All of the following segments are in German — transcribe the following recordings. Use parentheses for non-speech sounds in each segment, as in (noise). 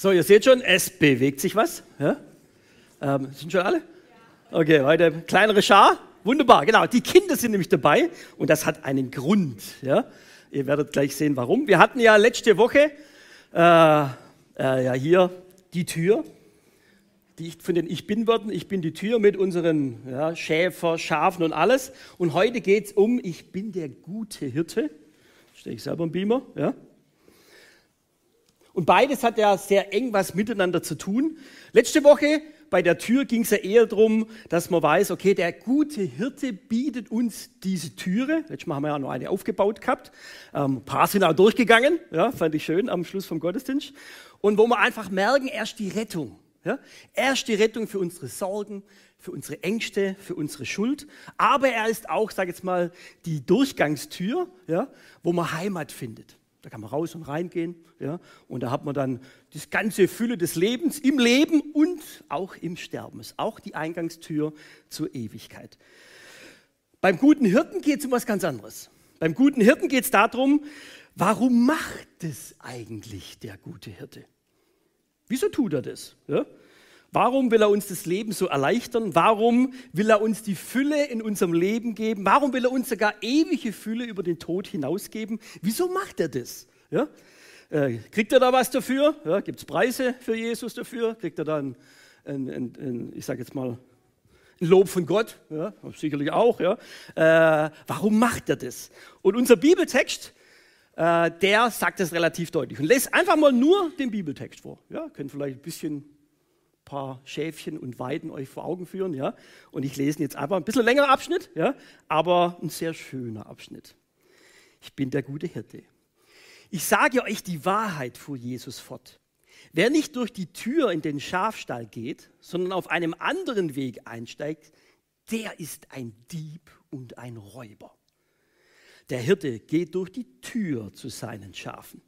So, ihr seht schon, es bewegt sich was. Ja? Ähm, sind schon alle? Okay, heute kleinere Schar. Wunderbar, genau. Die Kinder sind nämlich dabei und das hat einen Grund. Ja? Ihr werdet gleich sehen, warum. Wir hatten ja letzte Woche äh, äh, ja hier die Tür, die von den Ich Bin-Worten. Ich bin die Tür mit unseren ja, Schäfer, Schafen und alles. Und heute geht es um Ich bin der gute Hirte. Stehe ich selber im Beamer. Ja? Und beides hat ja sehr eng was miteinander zu tun. Letzte Woche bei der Tür ging es ja eher darum, dass man weiß, okay, der gute Hirte bietet uns diese Türe. Letztes Mal haben wir ja noch eine aufgebaut gehabt. Ähm, ein paar sind auch durchgegangen, ja, fand ich schön am Schluss vom Gottesdienst. Und wo wir einfach merken, erst die Rettung. Ja? Erst die Rettung für unsere Sorgen, für unsere Ängste, für unsere Schuld. Aber er ist auch, sage ich jetzt mal, die Durchgangstür, ja, wo man Heimat findet. Da kann man raus und reingehen. Ja? Und da hat man dann das ganze Fülle des Lebens im Leben und auch im Sterben. Ist auch die Eingangstür zur Ewigkeit. Beim guten Hirten geht es um was ganz anderes. Beim guten Hirten geht es darum, warum macht es eigentlich der gute Hirte? Wieso tut er das? Ja? Warum will er uns das Leben so erleichtern? Warum will er uns die Fülle in unserem Leben geben? Warum will er uns sogar ewige Fülle über den Tod hinausgeben? Wieso macht er das? Ja? Äh, kriegt er da was dafür? Ja, Gibt es Preise für Jesus dafür? Kriegt er da ein, ein, ein, ein ich sage jetzt mal, ein Lob von Gott? Ja, sicherlich auch. Ja? Äh, warum macht er das? Und unser Bibeltext, äh, der sagt das relativ deutlich. Und lest einfach mal nur den Bibeltext vor. Ja, könnt vielleicht ein bisschen paar Schäfchen und Weiden euch vor Augen führen, ja. Und ich lese jetzt einfach ein bisschen längerer Abschnitt, ja, aber ein sehr schöner Abschnitt. Ich bin der gute Hirte. Ich sage euch die Wahrheit, fuhr Jesus fort. Wer nicht durch die Tür in den Schafstall geht, sondern auf einem anderen Weg einsteigt, der ist ein Dieb und ein Räuber. Der Hirte geht durch die Tür zu seinen Schafen.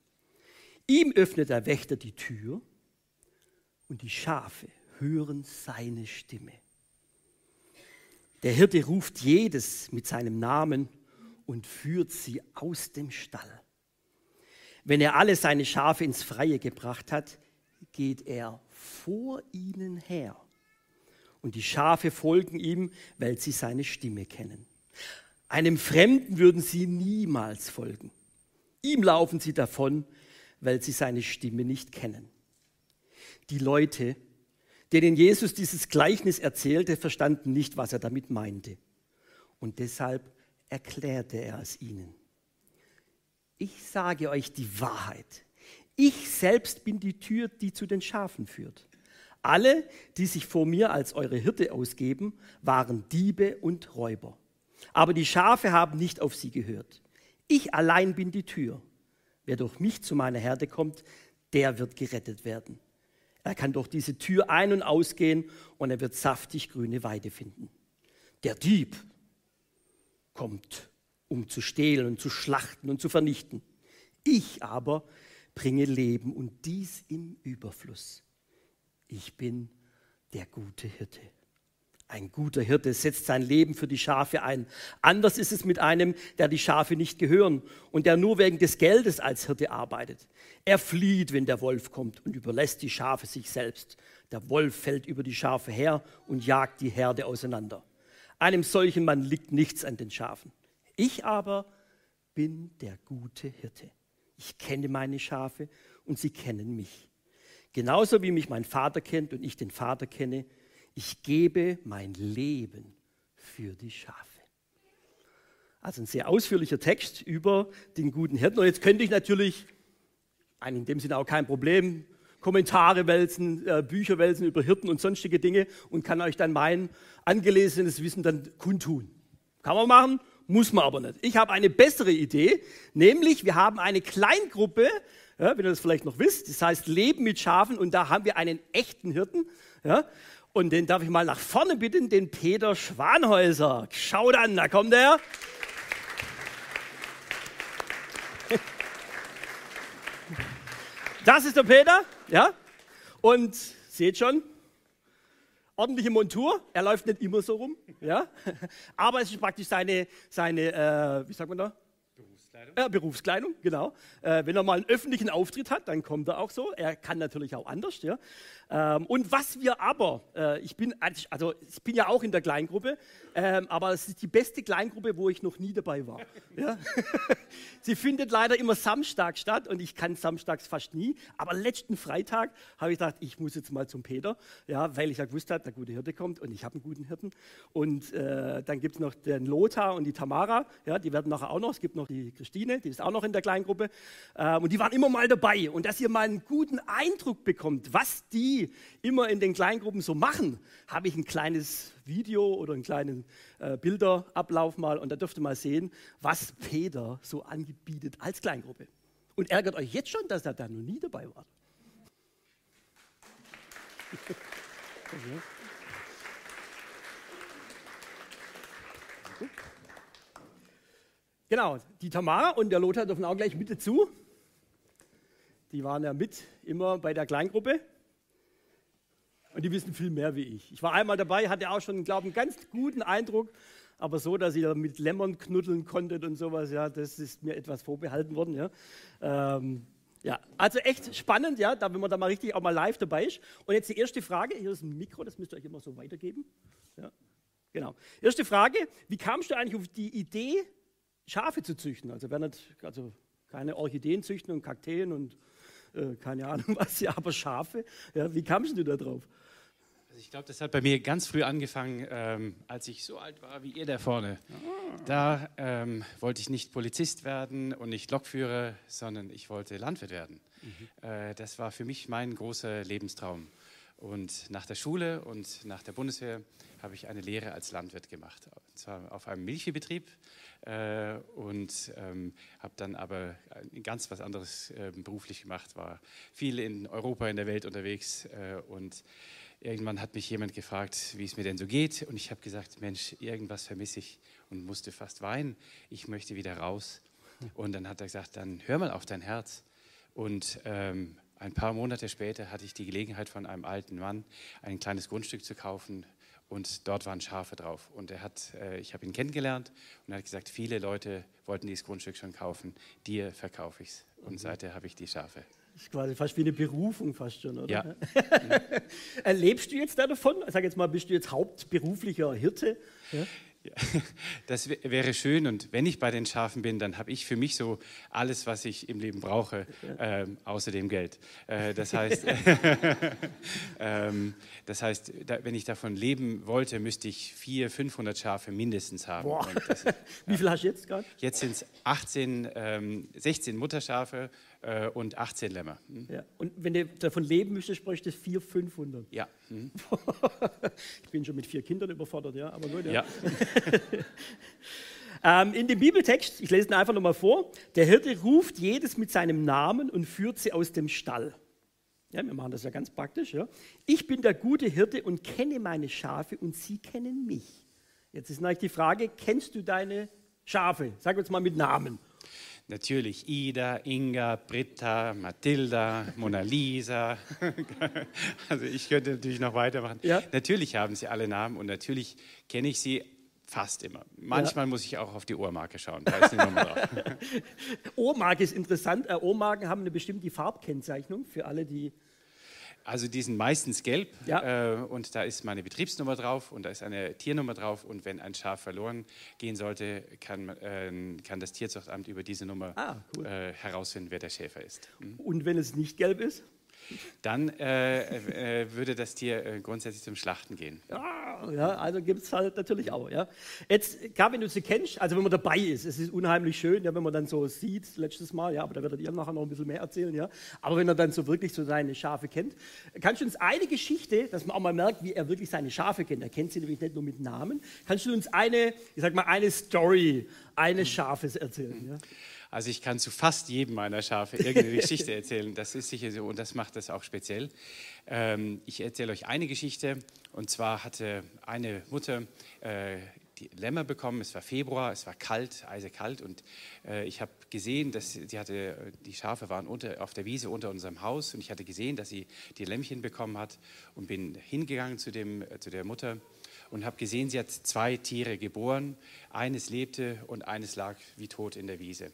Ihm öffnet der Wächter die Tür und die Schafe hören seine Stimme. Der Hirte ruft jedes mit seinem Namen und führt sie aus dem Stall. Wenn er alle seine Schafe ins Freie gebracht hat, geht er vor ihnen her. Und die Schafe folgen ihm, weil sie seine Stimme kennen. Einem Fremden würden sie niemals folgen. Ihm laufen sie davon, weil sie seine Stimme nicht kennen. Die Leute, denen Jesus dieses Gleichnis erzählte, verstanden nicht, was er damit meinte. Und deshalb erklärte er es ihnen. Ich sage euch die Wahrheit. Ich selbst bin die Tür, die zu den Schafen führt. Alle, die sich vor mir als eure Hirte ausgeben, waren Diebe und Räuber. Aber die Schafe haben nicht auf sie gehört. Ich allein bin die Tür. Wer durch mich zu meiner Herde kommt, der wird gerettet werden. Er kann durch diese Tür ein- und ausgehen und er wird saftig grüne Weide finden. Der Dieb kommt, um zu stehlen und zu schlachten und zu vernichten. Ich aber bringe Leben und dies im Überfluss. Ich bin der gute Hirte. Ein guter Hirte setzt sein Leben für die Schafe ein. Anders ist es mit einem, der die Schafe nicht gehören und der nur wegen des Geldes als Hirte arbeitet. Er flieht, wenn der Wolf kommt und überlässt die Schafe sich selbst. Der Wolf fällt über die Schafe her und jagt die Herde auseinander. Einem solchen Mann liegt nichts an den Schafen. Ich aber bin der gute Hirte. Ich kenne meine Schafe und sie kennen mich. Genauso wie mich mein Vater kennt und ich den Vater kenne, ich gebe mein Leben für die Schafe. Also ein sehr ausführlicher Text über den guten Hirten. Und jetzt könnte ich natürlich, in dem Sinne auch kein Problem, Kommentare wälzen, äh, Bücher wälzen über Hirten und sonstige Dinge und kann euch dann mein angelesenes Wissen dann kundtun. Kann man machen, muss man aber nicht. Ich habe eine bessere Idee, nämlich wir haben eine Kleingruppe, ja, wenn ihr das vielleicht noch wisst, das heißt Leben mit Schafen und da haben wir einen echten Hirten. Ja, und den darf ich mal nach vorne bitten, den Peter Schwanhäuser. Schaut an, da kommt er. (laughs) Das ist der Peter, ja. Und seht schon, ordentliche Montur. Er läuft nicht immer so rum, ja. (laughs) Aber es ist praktisch seine, seine äh, wie sagt man da? Berufskleidung. Äh, Berufskleidung, genau. Äh, wenn er mal einen öffentlichen Auftritt hat, dann kommt er auch so. Er kann natürlich auch anders. Ja. Ähm, und was wir aber, äh, ich bin also ich bin ja auch in der Kleingruppe, ähm, aber es ist die beste Kleingruppe, wo ich noch nie dabei war. Ja. (laughs) Sie findet leider immer Samstag statt und ich kann samstags fast nie. Aber letzten Freitag habe ich gedacht, ich muss jetzt mal zum Peter, ja, weil ich ja gewusst habe, der gute Hirte kommt und ich habe einen guten Hirten. Und äh, dann gibt es noch den Lothar und die Tamara, ja, die werden nachher auch noch. Es gibt noch die Christine, die ist auch noch in der Kleingruppe. Ähm, und die waren immer mal dabei. Und dass ihr mal einen guten Eindruck bekommt, was die immer in den Kleingruppen so machen, habe ich ein kleines Video oder einen kleinen äh, Bilderablauf mal. Und da dürft ihr mal sehen, was Peter so angebietet als Kleingruppe. Und ärgert euch jetzt schon, dass er da noch nie dabei war. (laughs) Genau, die Tamara und der Lothar dürfen auch gleich mit dazu. Die waren ja mit immer bei der Kleingruppe. Und die wissen viel mehr wie ich. Ich war einmal dabei, hatte auch schon, glaube ich, einen ganz guten Eindruck. Aber so, dass ihr mit Lämmern knuddeln konntet und sowas, ja, das ist mir etwas vorbehalten worden. Ja, ähm, ja. also echt spannend, ja, da, wenn man da mal richtig auch mal live dabei ist. Und jetzt die erste Frage, hier ist ein Mikro, das müsst ihr euch immer so weitergeben. Ja, genau. Erste Frage, wie kamst du eigentlich auf die Idee, Schafe zu züchten. Also, nicht, also keine Orchideen züchten und Kakteen und äh, keine Ahnung (laughs) was, ja, aber Schafe. Ja, wie kamst du da drauf? Also ich glaube, das hat bei mir ganz früh angefangen, ähm, als ich so alt war wie ihr da vorne. Ah. Da ähm, wollte ich nicht Polizist werden und nicht Lokführer, sondern ich wollte Landwirt werden. Mhm. Äh, das war für mich mein großer Lebenstraum. Und nach der Schule und nach der Bundeswehr habe ich eine Lehre als Landwirt gemacht. Und zwar auf einem Milchviehbetrieb äh, und ähm, habe dann aber ganz was anderes äh, beruflich gemacht, war viel in Europa, in der Welt unterwegs äh, und irgendwann hat mich jemand gefragt, wie es mir denn so geht und ich habe gesagt, Mensch, irgendwas vermisse ich und musste fast weinen, ich möchte wieder raus. Und dann hat er gesagt, dann hör mal auf dein Herz. Und ähm, ein paar Monate später hatte ich die Gelegenheit von einem alten Mann, ein kleines Grundstück zu kaufen und dort waren Schafe drauf. Und er hat, äh, ich habe ihn kennengelernt und er hat gesagt, viele Leute wollten dieses Grundstück schon kaufen, dir verkaufe ich es. Und mhm. seither habe ich die Schafe. Das ist quasi fast wie eine Berufung fast schon, oder? Ja. (laughs) Erlebst du jetzt da davon? Sag jetzt mal, bist du jetzt hauptberuflicher Hirte? Ja? Ja, (laughs) das wäre schön und wenn ich bei den Schafen bin, dann habe ich für mich so alles, was ich im Leben brauche, äh, außer dem Geld. Äh, das (laughs) heißt, (laughs) ähm, das heißt da, wenn ich davon leben wollte, müsste ich 400, 500 Schafe mindestens haben. Das, Wie viel hast du jetzt gerade? Jetzt sind es 18, ähm, 16 Mutterschafe äh, und 18 Lämmer. Hm? Ja. Und wenn du davon leben müsstest, bräuchtest du 400, 500. Ja. Hm. (laughs) ich bin schon mit vier Kindern überfordert, ja, aber gut. Ja. ja. (laughs) ähm, in dem Bibeltext, ich lese ihn einfach nochmal vor, der Hirte ruft jedes mit seinem Namen und führt sie aus dem Stall. Ja, wir machen das ja ganz praktisch. Ja. Ich bin der gute Hirte und kenne meine Schafe und sie kennen mich. Jetzt ist natürlich die Frage, kennst du deine Schafe? Sag uns mal mit Namen. Natürlich Ida, Inga, Britta, Mathilda, Mona Lisa. (laughs) also ich könnte natürlich noch weitermachen. Ja. Natürlich haben sie alle Namen und natürlich kenne ich sie fast immer. Manchmal ja. muss ich auch auf die Ohrmarke schauen. Da ist Ohrmarke (laughs) ist interessant. Äh, Ohrmarken haben eine bestimmte Farbkennzeichnung für alle, die also die sind meistens gelb ja. äh, und da ist meine Betriebsnummer drauf und da ist eine Tiernummer drauf und wenn ein Schaf verloren gehen sollte, kann, äh, kann das Tierzuchtamt über diese Nummer ah, cool. äh, herausfinden, wer der Schäfer ist. Mhm. Und wenn es nicht gelb ist? Dann äh, äh, würde das Tier äh, grundsätzlich zum Schlachten gehen. Ja, ja also gibt es halt natürlich auch. Ja. Jetzt, klar, wenn du sie kennst, also wenn man dabei ist, es ist unheimlich schön, ja, wenn man dann so sieht, letztes Mal, ja, aber da werdet ihr nachher noch ein bisschen mehr erzählen, ja. Aber wenn er dann so wirklich so seine Schafe kennt, kannst du uns eine Geschichte, dass man auch mal merkt, wie er wirklich seine Schafe kennt. Er kennt sie nämlich nicht nur mit Namen. Kannst du uns eine, ich sag mal, eine Story eines Schafes erzählen? Ja? Also ich kann zu fast jedem meiner Schafe irgendeine Geschichte erzählen. Das ist sicher so und das macht das auch speziell. Ähm, ich erzähle euch eine Geschichte und zwar hatte eine Mutter äh, die Lämmer bekommen. Es war Februar, es war kalt, eisekalt und äh, ich habe gesehen, dass sie hatte, die Schafe waren unter, auf der Wiese unter unserem Haus und ich hatte gesehen, dass sie die Lämmchen bekommen hat und bin hingegangen zu, dem, äh, zu der Mutter und habe gesehen, sie hat zwei Tiere geboren. Eines lebte und eines lag wie tot in der Wiese.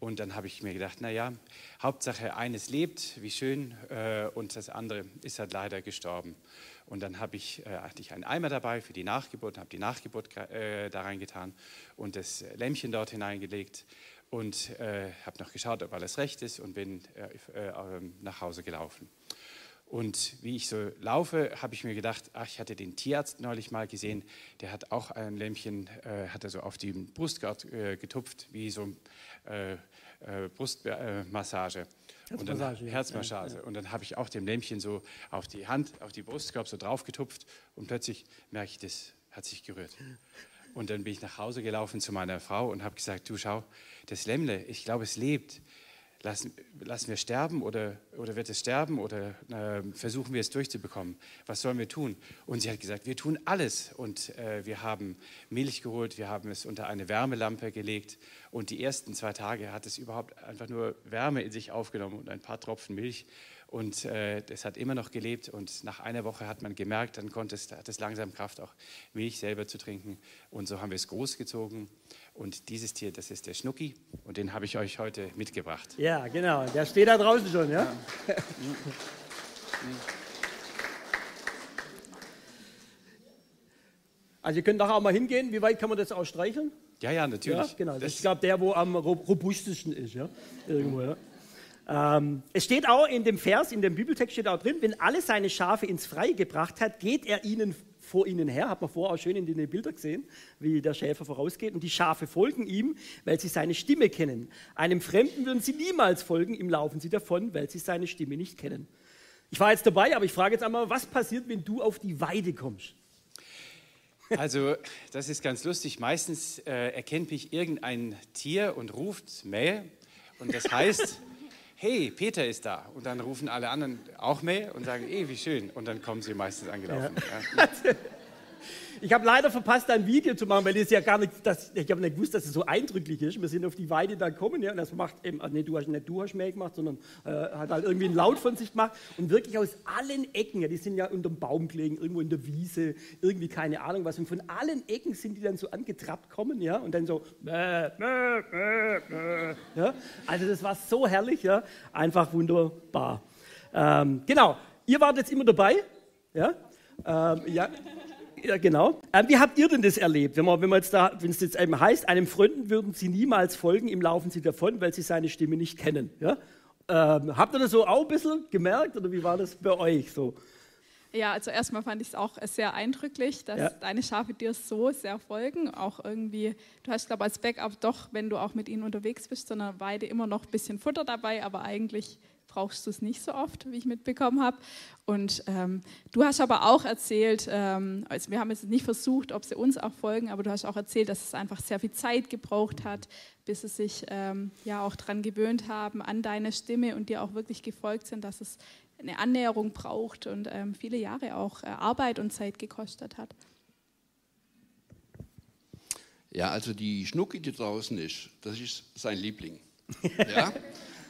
Und dann habe ich mir gedacht, naja, Hauptsache eines lebt, wie schön, äh, und das andere ist halt leider gestorben. Und dann ich, äh, hatte ich einen Eimer dabei für die Nachgeburt, habe die Nachgeburt äh, da reingetan und das Lämmchen dort hineingelegt und äh, habe noch geschaut, ob alles recht ist und bin äh, äh, nach Hause gelaufen. Und wie ich so laufe, habe ich mir gedacht, ach, ich hatte den Tierarzt neulich mal gesehen, der hat auch ein Lämmchen, äh, hat er so auf die Brustgurt äh, getupft, wie so äh, äh Brustmassage. Und dann, Herzmassage. Herzmassage. Ja. Und dann habe ich auch dem Lämmchen so auf die Hand, auf die Brustkorb so drauf getupft und plötzlich merke ich, das hat sich gerührt. Und dann bin ich nach Hause gelaufen zu meiner Frau und habe gesagt, du schau, das Lämmle, ich glaube, es lebt lassen, lassen wir sterben oder, oder wird es sterben oder äh, versuchen wir es durchzubekommen? Was sollen wir tun? Und sie hat gesagt, wir tun alles. Und äh, wir haben Milch geholt, wir haben es unter eine Wärmelampe gelegt und die ersten zwei Tage hat es überhaupt einfach nur Wärme in sich aufgenommen und ein paar Tropfen Milch. Und äh, es hat immer noch gelebt und nach einer Woche hat man gemerkt, dann konnte es, hat es langsam Kraft, auch Milch selber zu trinken. Und so haben wir es großgezogen. Und dieses Tier, das ist der Schnucki und den habe ich euch heute mitgebracht. Ja, genau. Der steht da draußen schon, ja? ja. Also ihr könnt nachher auch mal hingehen. Wie weit kann man das auch streicheln? Ja, ja, natürlich. Ja, genau. Das, das ist, glaube der, wo am robustesten ist, ja? Irgendwo, ja. Ähm, es steht auch in dem Vers, in dem Bibeltext steht auch drin, wenn alle seine Schafe ins Freie gebracht hat, geht er ihnen vor ihnen her, hat man vorher auch schön in den Bildern gesehen, wie der Schäfer vorausgeht. Und die Schafe folgen ihm, weil sie seine Stimme kennen. Einem Fremden würden sie niemals folgen, ihm laufen sie davon, weil sie seine Stimme nicht kennen. Ich war jetzt dabei, aber ich frage jetzt einmal, was passiert, wenn du auf die Weide kommst? Also, das ist ganz lustig. Meistens äh, erkennt mich irgendein Tier und ruft Mäh. Und das heißt, (laughs) hey, Peter ist da. Und dann rufen alle anderen auch mehr und sagen, ey, wie schön. Und dann kommen sie meistens angelaufen. Ja. Ja. (laughs) Ich habe leider verpasst, ein Video zu machen, weil das ja gar nicht, das, ich habe nicht gewusst, dass es so eindrücklich ist. Wir sind auf die Weide da gekommen, ja, und das macht eben, also nee, du hast nicht du hast mehr gemacht, sondern äh, hat halt irgendwie einen Laut von sich gemacht und wirklich aus allen Ecken, ja, die sind ja unter dem Baum gelegen, irgendwo in der Wiese, irgendwie keine Ahnung was, und von allen Ecken sind die dann so angetrappt kommen, ja, und dann so, äh, äh, äh, ja, also das war so herrlich, ja, einfach wunderbar. Ähm, genau, ihr wart jetzt immer dabei, ja, ähm, ja. Ja, genau. Ähm, wie habt ihr denn das erlebt? Wenn, man, wenn, man jetzt da, wenn es jetzt eben heißt, einem Freunden würden sie niemals folgen, ihm laufen sie davon, weil sie seine Stimme nicht kennen. Ja? Ähm, habt ihr das so auch ein bisschen gemerkt oder wie war das bei euch so? Ja, also erstmal fand ich es auch sehr eindrücklich, dass ja. deine Schafe dir so sehr folgen. Auch irgendwie, du hast, glaube ich, als Backup doch, wenn du auch mit ihnen unterwegs bist, so eine Weide immer noch ein bisschen Futter dabei, aber eigentlich brauchst du es nicht so oft, wie ich mitbekommen habe. Und ähm, du hast aber auch erzählt, ähm, also wir haben jetzt nicht versucht, ob sie uns auch folgen, aber du hast auch erzählt, dass es einfach sehr viel Zeit gebraucht hat, bis sie sich ähm, ja auch daran gewöhnt haben, an deine Stimme und dir auch wirklich gefolgt sind, dass es eine Annäherung braucht und ähm, viele Jahre auch äh, Arbeit und Zeit gekostet hat. Ja, also die Schnucki, die draußen ist, das ist sein Liebling. (laughs) Ja?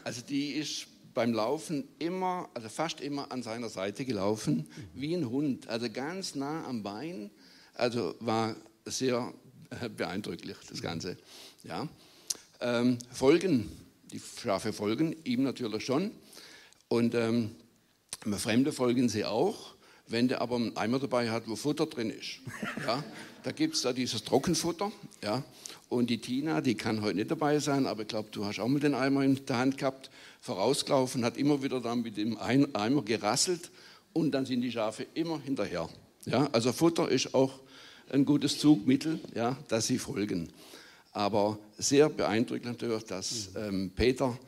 Also die ist beim Laufen immer, also fast immer an seiner Seite gelaufen, wie ein Hund, also ganz nah am Bein. Also war sehr äh, beeindrucklich, das Ganze. Ja. Ähm, folgen, die Schafe folgen ihm natürlich schon. Und ähm, Fremde folgen sie auch, wenn der aber einen Eimer dabei hat, wo Futter drin ist. (laughs) Ja. Da gibt es da dieses Trockenfutter. Ja. Und die Tina, die kann heute nicht dabei sein, aber ich glaube, du hast auch mal den Eimer in der Hand gehabt vorausgelaufen, hat immer wieder dann mit dem Eimer gerasselt und dann sind die Schafe immer hinterher. Ja, also Futter ist auch ein gutes Zugmittel, ja, dass sie folgen. Aber sehr beeindruckend natürlich, dass ähm, Peter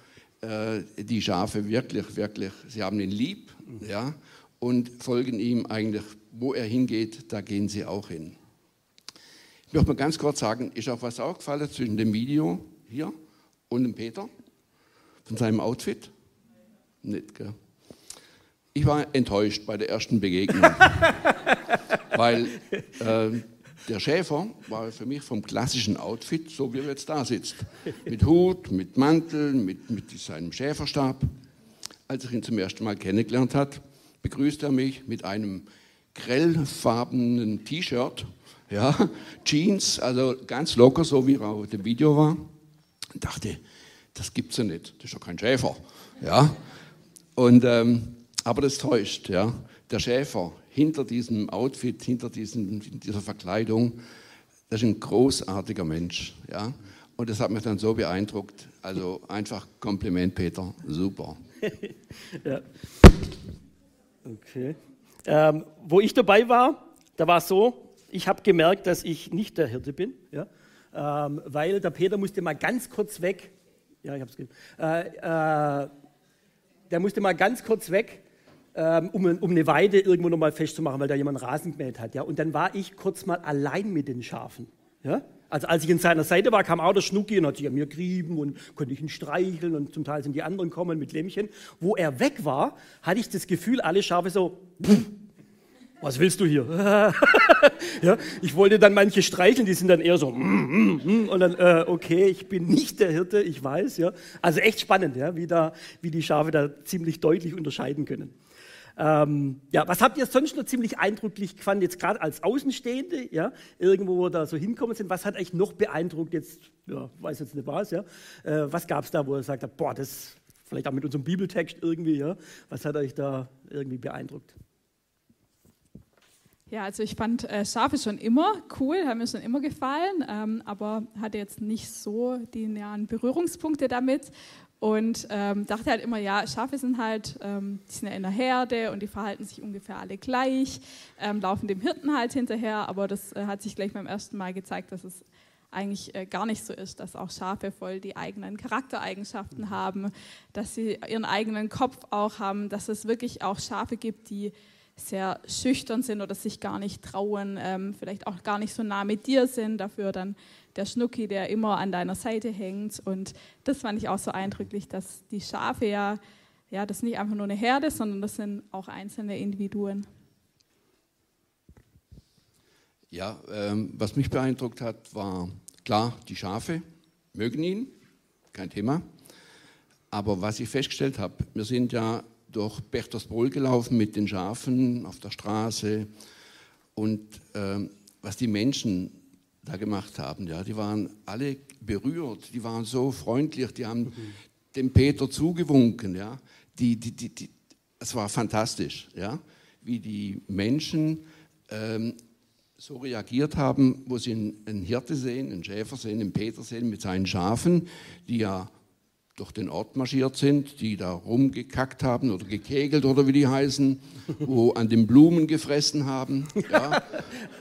äh, die Schafe wirklich, wirklich, sie haben ihn lieb ja, und folgen ihm eigentlich, wo er hingeht, da gehen sie auch hin. Ich möchte mal ganz kurz sagen, ist auch was aufgefallen zwischen dem Video hier und dem Peter? von seinem Outfit? Nicht, gell? Ich war enttäuscht bei der ersten Begegnung, (laughs) weil äh, der Schäfer war für mich vom klassischen Outfit, so wie er jetzt da sitzt. Mit Hut, mit Mantel, mit, mit seinem Schäferstab. Als ich ihn zum ersten Mal kennengelernt hat, begrüßte er mich mit einem grellfarbenen T-Shirt, ja, Jeans, also ganz locker, so wie er auf dem Video war. Und dachte, das gibt es ja nicht, das ist ja kein Schäfer. Ja? Und, ähm, aber das täuscht. Ja? Der Schäfer hinter diesem Outfit, hinter diesem, dieser Verkleidung, das ist ein großartiger Mensch. Ja? Und das hat mich dann so beeindruckt. Also einfach Kompliment, Peter, super. (laughs) ja. Okay. Ähm, wo ich dabei war, da war es so, ich habe gemerkt, dass ich nicht der Hirte bin, ja? Ähm, weil der Peter musste mal ganz kurz weg. Ja, ich habe es äh, äh, Der musste mal ganz kurz weg, ähm, um, um, eine Weide irgendwo nochmal festzumachen, weil da jemand Rasen gemäht hat. Ja? Und dann war ich kurz mal allein mit den Schafen. Ja? Also als ich in seiner Seite war, kam auch der Schnucki und hat sich an mir gerieben und konnte ich ihn streicheln und zum Teil sind die anderen kommen mit Lämmchen. Wo er weg war, hatte ich das Gefühl, alle Schafe so, was willst du hier? (laughs) ja, ich wollte dann manche streicheln, die sind dann eher so, mm, mm, mm, und dann, äh, okay, ich bin nicht der Hirte, ich weiß. Ja. Also echt spannend, ja, wie, da, wie die Schafe da ziemlich deutlich unterscheiden können. Ähm, ja, was habt ihr sonst noch ziemlich eindrücklich gefunden, jetzt gerade als Außenstehende, ja, irgendwo wo wir da so hinkommen sind, was hat euch noch beeindruckt, jetzt, ja, weiß jetzt nicht was, ja, äh, was gab es da, wo ihr sagt, boah, das, vielleicht auch mit unserem Bibeltext irgendwie, ja, was hat euch da irgendwie beeindruckt? Ja, also ich fand äh, Schafe schon immer cool, haben mir schon immer gefallen, ähm, aber hatte jetzt nicht so die nahen Berührungspunkte damit. Und ähm, dachte halt immer, ja, Schafe sind halt, ähm, die sind ja in der Herde und die verhalten sich ungefähr alle gleich, ähm, laufen dem Hirten halt hinterher, aber das äh, hat sich gleich beim ersten Mal gezeigt, dass es eigentlich äh, gar nicht so ist, dass auch Schafe voll die eigenen Charaktereigenschaften haben, dass sie ihren eigenen Kopf auch haben, dass es wirklich auch Schafe gibt, die sehr schüchtern sind oder sich gar nicht trauen, ähm, vielleicht auch gar nicht so nah mit dir sind, dafür dann der Schnucki, der immer an deiner Seite hängt. Und das fand ich auch so eindrücklich, dass die Schafe ja, ja, das ist nicht einfach nur eine Herde, sondern das sind auch einzelne Individuen. Ja, ähm, was mich beeindruckt hat, war klar, die Schafe mögen ihn, kein Thema. Aber was ich festgestellt habe, wir sind ja durch Berchtesgaden gelaufen mit den Schafen auf der Straße und ähm, was die Menschen da gemacht haben. Ja, die waren alle berührt, die waren so freundlich, die haben mhm. dem Peter zugewunken. Ja, die, die, die, die, es war fantastisch, ja, wie die Menschen ähm, so reagiert haben, wo sie einen Hirte sehen, einen Schäfer sehen, einen Peter sehen mit seinen Schafen, die ja durch den Ort marschiert sind, die da rumgekackt haben oder gekegelt oder wie die heißen, wo an den Blumen gefressen haben. Ja.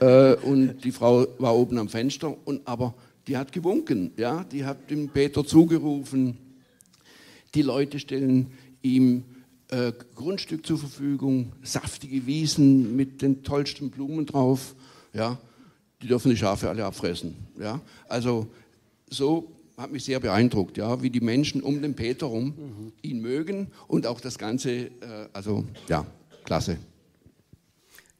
(laughs) äh, und die Frau war oben am Fenster, und, aber die hat gewunken, ja, die hat dem Peter zugerufen. Die Leute stellen ihm äh, Grundstück zur Verfügung, saftige Wiesen mit den tollsten Blumen drauf. Ja. Die dürfen die Schafe alle abfressen. Ja. Also so hat mich sehr beeindruckt, ja, wie die Menschen um den Peter rum mhm. ihn mögen und auch das Ganze, äh, also ja, klasse.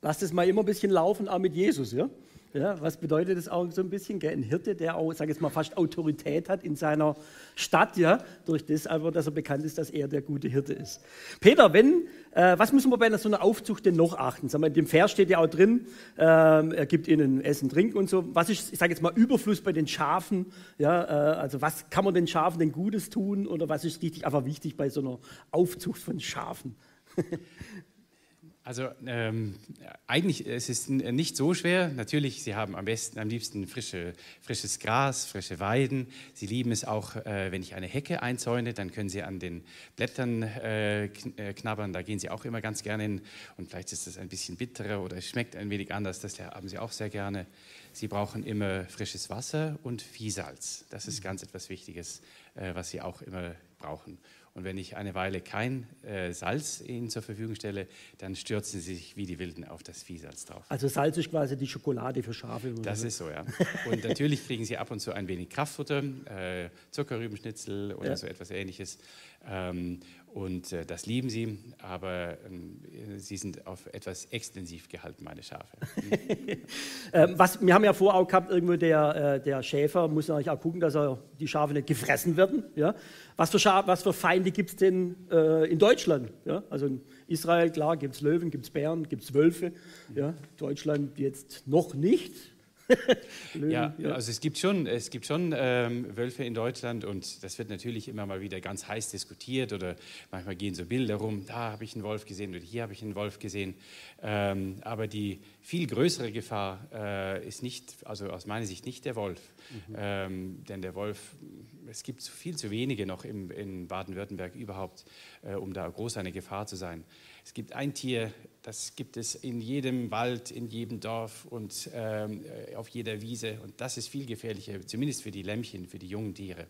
Lass es mal immer ein bisschen laufen, auch mit Jesus, ja? Ja, was bedeutet das auch so ein bisschen? Gell? Ein Hirte, der auch, sage jetzt mal, fast Autorität hat in seiner Stadt, ja, durch das einfach, dass er bekannt ist, dass er der gute Hirte ist. Peter, wenn, äh, was müssen wir bei so einer Aufzucht denn noch achten? Sag mal, in dem Vers steht ja auch drin, äh, er gibt ihnen Essen, Trinken und so. Was ist, ich sage jetzt mal, Überfluss bei den Schafen? Ja, äh, also was kann man den Schafen denn Gutes tun oder was ist richtig einfach wichtig bei so einer Aufzucht von Schafen? (laughs) Also ähm, eigentlich es ist es nicht so schwer. Natürlich, Sie haben am besten, am liebsten frische, frisches Gras, frische Weiden. Sie lieben es auch, äh, wenn ich eine Hecke einzäune, dann können Sie an den Blättern äh, äh, knabbern. Da gehen Sie auch immer ganz gerne hin. Und vielleicht ist es ein bisschen bitterer oder es schmeckt ein wenig anders. Das haben Sie auch sehr gerne. Sie brauchen immer frisches Wasser und Viehsalz. Das ist ganz etwas Wichtiges, äh, was Sie auch immer brauchen. Und wenn ich eine Weile kein äh, Salz ihnen zur Verfügung stelle, dann stürzen sie sich wie die Wilden auf das Viehsalz drauf. Also Salz ist quasi die Schokolade für Schafe. Das ist so, ja. Und natürlich kriegen sie ab und zu ein wenig Kraftfutter, äh, Zuckerrübenschnitzel oder ja. so etwas ähnliches. Ähm, und äh, das lieben sie, aber ähm, sie sind auf etwas extensiv gehalten, meine Schafe. (laughs) ähm, was, wir haben ja vorher auch gehabt, irgendwo der, äh, der Schäfer muss natürlich auch gucken, dass er, die Schafe nicht gefressen werden. Ja? Was, für Schaf, was für Feinde gibt es denn äh, in Deutschland? Ja? Also in Israel, klar, gibt es Löwen, gibt es Bären, gibt es Wölfe. Ja? Deutschland jetzt noch nicht. (laughs) ja, also es gibt schon, es gibt schon ähm, Wölfe in Deutschland und das wird natürlich immer mal wieder ganz heiß diskutiert oder manchmal gehen so Bilder rum, da habe ich einen Wolf gesehen oder hier habe ich einen Wolf gesehen. Ähm, aber die viel größere Gefahr äh, ist nicht, also aus meiner Sicht nicht der Wolf. Mhm. Ähm, denn der Wolf, es gibt viel zu wenige noch im, in Baden-Württemberg überhaupt, äh, um da groß eine Gefahr zu sein. Es gibt ein Tier, das gibt es in jedem Wald, in jedem Dorf und ähm, äh, auf jeder Wiese. Und das ist viel gefährlicher, zumindest für die Lämmchen, für die jungen Tiere.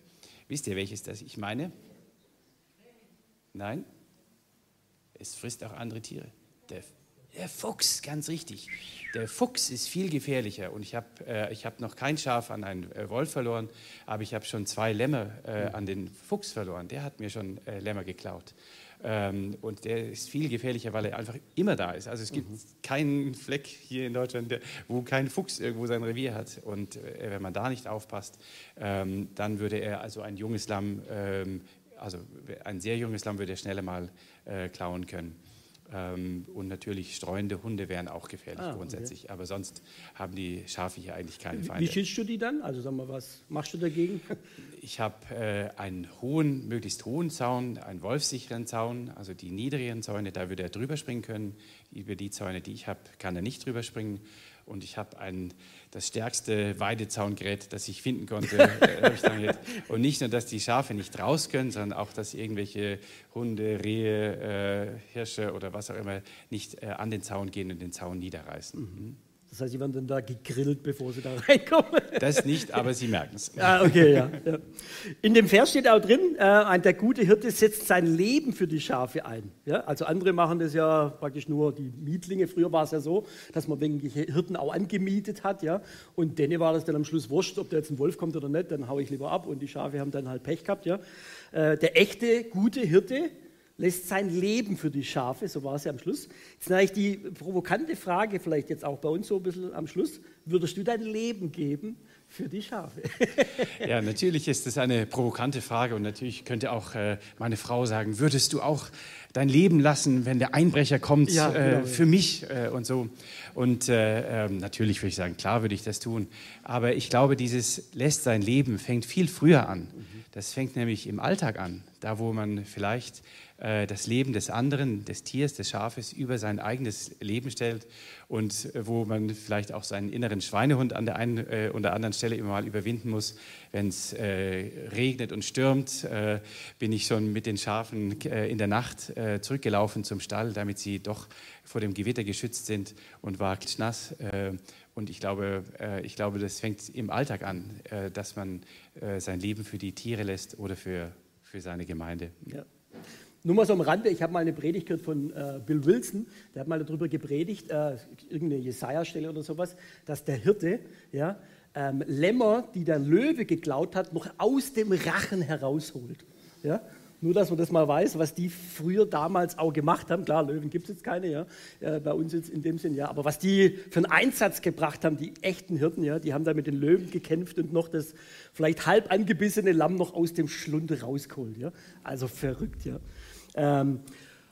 Wisst ihr, welches das ich meine? Nein? Es frisst auch andere Tiere. Der, der Fuchs, ganz richtig. Der Fuchs ist viel gefährlicher. Und ich habe äh, hab noch kein Schaf an einen äh, Wolf verloren, aber ich habe schon zwei Lämmer äh, an den Fuchs verloren. Der hat mir schon äh, Lämmer geklaut. Ähm, und der ist viel gefährlicher, weil er einfach immer da ist. Also es gibt mhm. keinen Fleck hier in Deutschland, der, wo kein Fuchs irgendwo sein Revier hat. Und äh, wenn man da nicht aufpasst, ähm, dann würde er also ein junges Lamm, ähm, also ein sehr junges Lamm würde er schneller mal äh, klauen können. Ähm, und natürlich streuende Hunde wären auch gefährlich ah, grundsätzlich. Okay. Aber sonst haben die Schafe hier eigentlich keine Feinde. Wie schützt du die dann? Also sag mal, was machst du dagegen? (laughs) Ich habe äh, einen hohen, möglichst hohen Zaun, einen wolfsicheren Zaun. Also die niedrigen Zäune, da würde er drüber springen können. Über die Zäune, die ich habe, kann er nicht drüber springen und ich habe das stärkste Weidezaungerät, das ich finden konnte. Äh, (laughs) und nicht nur, dass die Schafe nicht raus können, sondern auch, dass irgendwelche Hunde, Rehe, äh, Hirsche oder was auch immer nicht äh, an den Zaun gehen und den Zaun niederreißen. Mhm. Das heißt, sie werden dann da gegrillt, bevor sie da (laughs) reinkommen. Das nicht, aber sie merken es. Ah, okay, ja, ja, In dem Vers steht auch drin, äh, der gute Hirte setzt sein Leben für die Schafe ein. Ja? Also andere machen das ja praktisch nur die Mietlinge. Früher war es ja so, dass man wegen Hirten auch angemietet hat. Ja? Und denen war das dann am Schluss wurscht, ob da jetzt ein Wolf kommt oder nicht, dann haue ich lieber ab. Und die Schafe haben dann halt Pech gehabt. Ja? Äh, der echte, gute Hirte lässt sein Leben für die Schafe, so war es ja am Schluss. Jetzt eigentlich die provokante Frage, vielleicht jetzt auch bei uns so ein bisschen am Schluss, würdest du dein Leben geben für die Schafe? (laughs) ja, natürlich ist das eine provokante Frage und natürlich könnte auch äh, meine Frau sagen, würdest du auch dein Leben lassen, wenn der Einbrecher kommt, ja, äh, genau, für mich äh, und so. Und äh, ähm, natürlich würde ich sagen, klar würde ich das tun. Aber ich glaube, dieses lässt sein Leben fängt viel früher an. Mhm. Das fängt nämlich im Alltag an, da wo man vielleicht äh, das Leben des anderen, des Tiers, des Schafes über sein eigenes Leben stellt und äh, wo man vielleicht auch seinen inneren Schweinehund an der einen äh, oder anderen Stelle immer mal überwinden muss. Wenn es äh, regnet und stürmt, äh, bin ich schon mit den Schafen äh, in der Nacht zurückgelaufen zum Stall, damit sie doch vor dem Gewitter geschützt sind und war nass. Und ich glaube, ich glaube, das fängt im Alltag an, dass man sein Leben für die Tiere lässt oder für, für seine Gemeinde. Ja. Nur mal so am Rande, ich habe mal eine Predigt gehört von äh, Bill Wilson, der hat mal darüber gepredigt, äh, irgendeine Jesaja-Stelle oder sowas, dass der Hirte ja, ähm, Lämmer, die der Löwe geklaut hat, noch aus dem Rachen herausholt. Ja? Nur, dass man das mal weiß, was die früher damals auch gemacht haben. Klar, Löwen gibt es jetzt keine, ja, äh, bei uns jetzt in dem Sinn, ja. Aber was die für einen Einsatz gebracht haben, die echten Hirten, ja, die haben da mit den Löwen gekämpft und noch das vielleicht halb angebissene Lamm noch aus dem Schlund rausgeholt, ja. Also verrückt, ja. Ähm,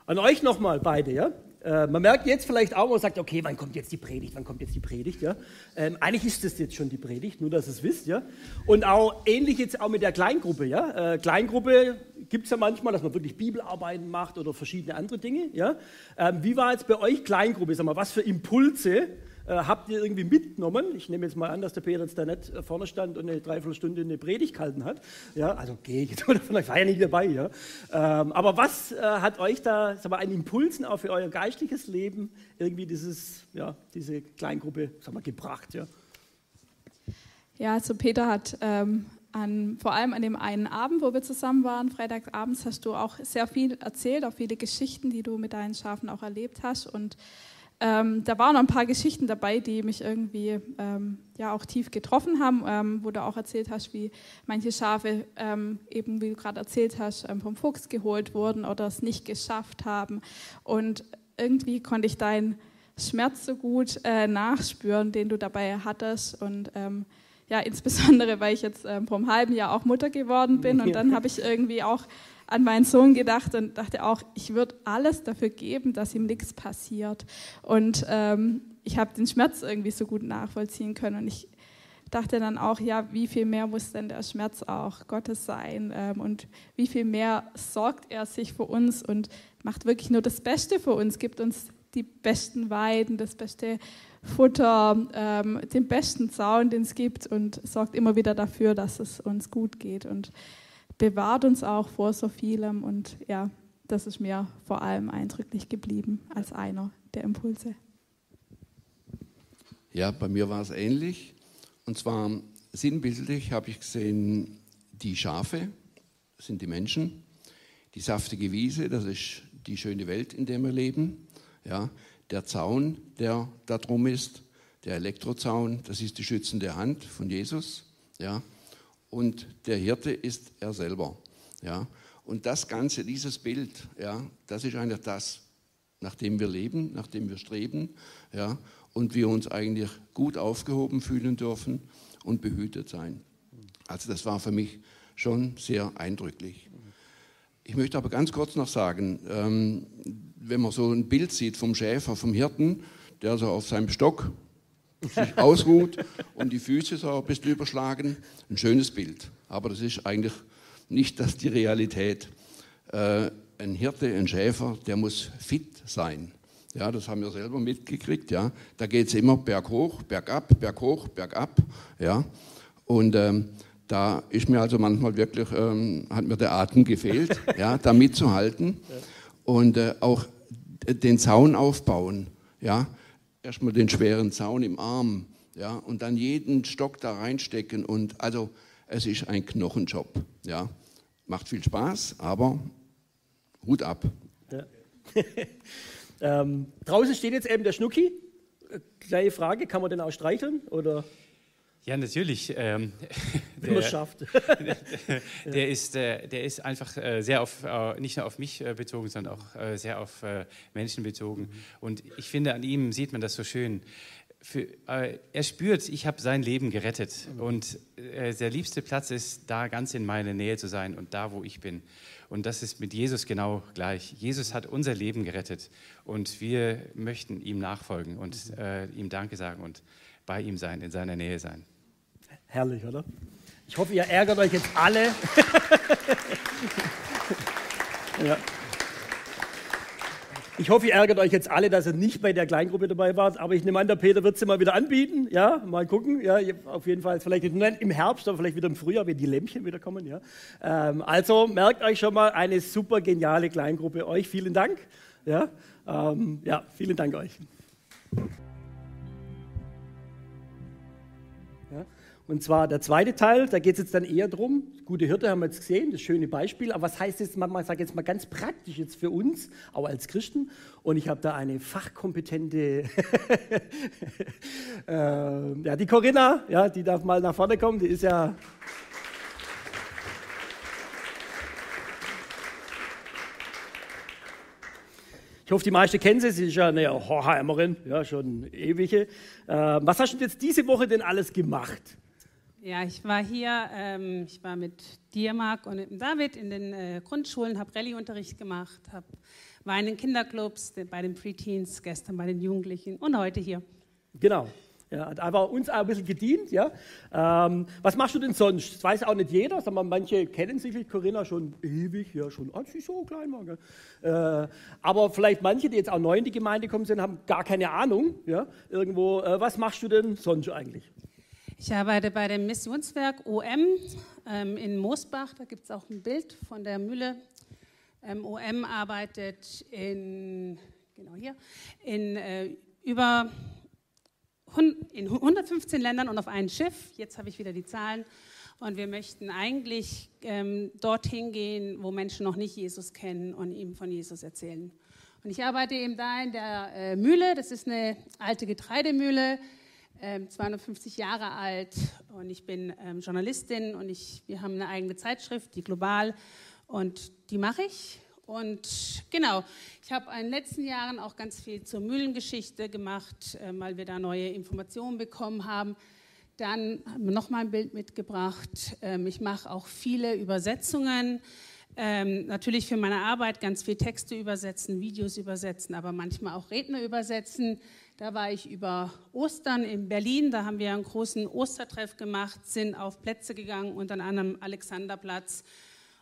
an euch nochmal beide, ja. Äh, man merkt jetzt vielleicht auch, man sagt, okay, wann kommt jetzt die Predigt, wann kommt jetzt die Predigt, ja. Ähm, eigentlich ist das jetzt schon die Predigt, nur dass ihr es wisst, ja. Und auch ähnlich jetzt auch mit der Kleingruppe, ja. Äh, Kleingruppe gibt es ja manchmal, dass man wirklich Bibelarbeiten macht oder verschiedene andere Dinge, ja. Ähm, wie war jetzt bei euch Kleingruppe, sag mal, was für Impulse habt ihr irgendwie mitgenommen? Ich nehme jetzt mal an, dass der Peter jetzt da nicht äh, vorne stand und eine Dreiviertelstunde eine Predigt gehalten hat. Ja, also gehe ich (laughs) davon, ich war ja nicht dabei. Ja. Ähm, aber was äh, hat euch da sag mal, einen Impulsen auch für euer geistliches Leben irgendwie dieses, ja, diese Kleingruppe sag mal, gebracht? Ja, ja also Peter hat ähm, an, vor allem an dem einen Abend, wo wir zusammen waren, Freitagabends, hast du auch sehr viel erzählt, auch viele Geschichten, die du mit deinen Schafen auch erlebt hast. Und ähm, da waren noch ein paar Geschichten dabei, die mich irgendwie ähm, ja auch tief getroffen haben, ähm, wo du auch erzählt hast, wie manche Schafe ähm, eben, wie du gerade erzählt hast, ähm, vom Fuchs geholt wurden oder es nicht geschafft haben. Und irgendwie konnte ich deinen Schmerz so gut äh, nachspüren, den du dabei hattest und ähm, ja, (laughs) insbesondere, weil ich jetzt vor einem halben Jahr auch Mutter geworden bin (laughs) und dann habe ich irgendwie auch an meinen Sohn gedacht und dachte auch, ich würde alles dafür geben, dass ihm nichts passiert. Und ähm, ich habe den Schmerz irgendwie so gut nachvollziehen können. Und ich dachte dann auch, ja, wie viel mehr muss denn der Schmerz auch Gottes sein ähm, und wie viel mehr sorgt er sich für uns und macht wirklich nur das Beste für uns, gibt uns die besten Weiden, das beste Futter, ähm, den besten Zaun, den es gibt und sorgt immer wieder dafür, dass es uns gut geht und bewahrt uns auch vor so vielem und ja, das ist mir vor allem eindrücklich geblieben als einer der Impulse. Ja, bei mir war es ähnlich. Und zwar sinnbildlich habe ich gesehen, die Schafe sind die Menschen, die saftige Wiese, das ist die schöne Welt, in der wir leben. Ja, der Zaun, der da drum ist, der Elektrozaun, das ist die schützende Hand von Jesus. Ja, und der Hirte ist er selber. Ja, und das Ganze, dieses Bild, ja, das ist eigentlich das, nach dem wir leben, nach dem wir streben, ja, und wir uns eigentlich gut aufgehoben fühlen dürfen und behütet sein. Also das war für mich schon sehr eindrücklich. Ich möchte aber ganz kurz noch sagen, ähm, wenn man so ein Bild sieht vom Schäfer, vom Hirten, der so auf seinem Stock sich ausruht und die Füße so ein bisschen überschlagen, ein schönes Bild. Aber das ist eigentlich nicht das die Realität. Äh, ein Hirte, ein Schäfer, der muss fit sein. Ja, das haben wir selber mitgekriegt. Ja, da geht es immer berghoch, bergab, berghoch, bergab. Ja, und ähm, da ist mir also manchmal wirklich ähm, hat mir der Atem gefehlt, (laughs) ja, da mitzuhalten und äh, auch den Zaun aufbauen. Ja, erstmal den schweren Zaun im Arm, ja, und dann jeden Stock da reinstecken und also es ist ein Knochenjob. Ja. Macht viel Spaß, aber Hut ab. Ja. (laughs) ähm, draußen steht jetzt eben der Schnucki. Gleiche Frage, kann man den auch streicheln? Oder? Ja, natürlich. Ähm, Wenn man schafft. der, (laughs) der, ist, äh, der ist einfach äh, sehr auf, äh, nicht nur auf mich bezogen, sondern auch sehr auf Menschen bezogen. Mhm. Und ich finde, an ihm sieht man das so schön für, äh, er spürt, ich habe sein Leben gerettet und äh, der liebste Platz ist, da ganz in meiner Nähe zu sein und da, wo ich bin. Und das ist mit Jesus genau gleich. Jesus hat unser Leben gerettet und wir möchten ihm nachfolgen und äh, ihm Danke sagen und bei ihm sein, in seiner Nähe sein. Herrlich, oder? Ich hoffe, ihr ärgert euch jetzt alle. (laughs) ja. Ich hoffe, ihr ärgert euch jetzt alle, dass ihr nicht bei der Kleingruppe dabei wart, aber ich nehme an, der Peter wird sie mal wieder anbieten. Ja, mal gucken. Ja, auf jeden Fall, vielleicht nicht im Herbst, aber vielleicht wieder im Frühjahr, wenn die Lämpchen wieder kommen. Ja. Ähm, also merkt euch schon mal eine super geniale Kleingruppe. Euch vielen Dank. Ja, ähm, ja vielen Dank euch. Und zwar der zweite Teil, da geht es jetzt dann eher darum, gute Hirte haben wir jetzt gesehen, das schöne Beispiel, aber was heißt jetzt, ich sage jetzt mal ganz praktisch jetzt für uns, auch als Christen. Und ich habe da eine fachkompetente, (laughs) äh, ja, die Corinna, ja, die darf mal nach vorne kommen, die ist ja... Ich hoffe, die meisten kennen sie. Sie ist ja eine Horheimerin, ja, schon ewige. Äh, was hast du jetzt diese Woche denn alles gemacht? Ja, ich war hier, ähm, ich war mit dir, Marc, und mit David in den äh, Grundschulen, habe Rallye-Unterricht gemacht, hab, war in den Kinderclubs, bei den Preteens, gestern bei den Jugendlichen und heute hier. Genau. Ja, hat einfach uns auch ein bisschen gedient. Ja. Ähm, was machst du denn sonst? Das weiß auch nicht jeder. Sag manche kennen sicherlich Corinna schon ewig, ja, schon als sie so klein war. Äh, aber vielleicht manche, die jetzt auch neu in die Gemeinde gekommen sind, haben gar keine Ahnung. Ja, irgendwo. Äh, was machst du denn sonst eigentlich? Ich arbeite bei dem Missionswerk OM ähm, in Moosbach. Da gibt es auch ein Bild von der Mühle. Ähm, OM arbeitet in, genau hier, in äh, über in 115 Ländern und auf einem Schiff. Jetzt habe ich wieder die Zahlen. Und wir möchten eigentlich ähm, dorthin gehen, wo Menschen noch nicht Jesus kennen und ihm von Jesus erzählen. Und ich arbeite eben da in der äh, Mühle. Das ist eine alte Getreidemühle 250 ähm, Jahre alt und ich bin ähm, Journalistin und ich, wir haben eine eigene Zeitschrift, die Global, und die mache ich. Und genau, ich habe in den letzten Jahren auch ganz viel zur Mühlengeschichte gemacht, äh, weil wir da neue Informationen bekommen haben. Dann haben wir noch mal ein Bild mitgebracht. Ähm, ich mache auch viele Übersetzungen Ähm, natürlich für meine Arbeit ganz viel Texte übersetzen, Videos übersetzen, aber manchmal auch Redner übersetzen. Da war ich über Ostern in Berlin, da haben wir einen großen Ostertreff gemacht, sind auf Plätze gegangen, unter anderem Alexanderplatz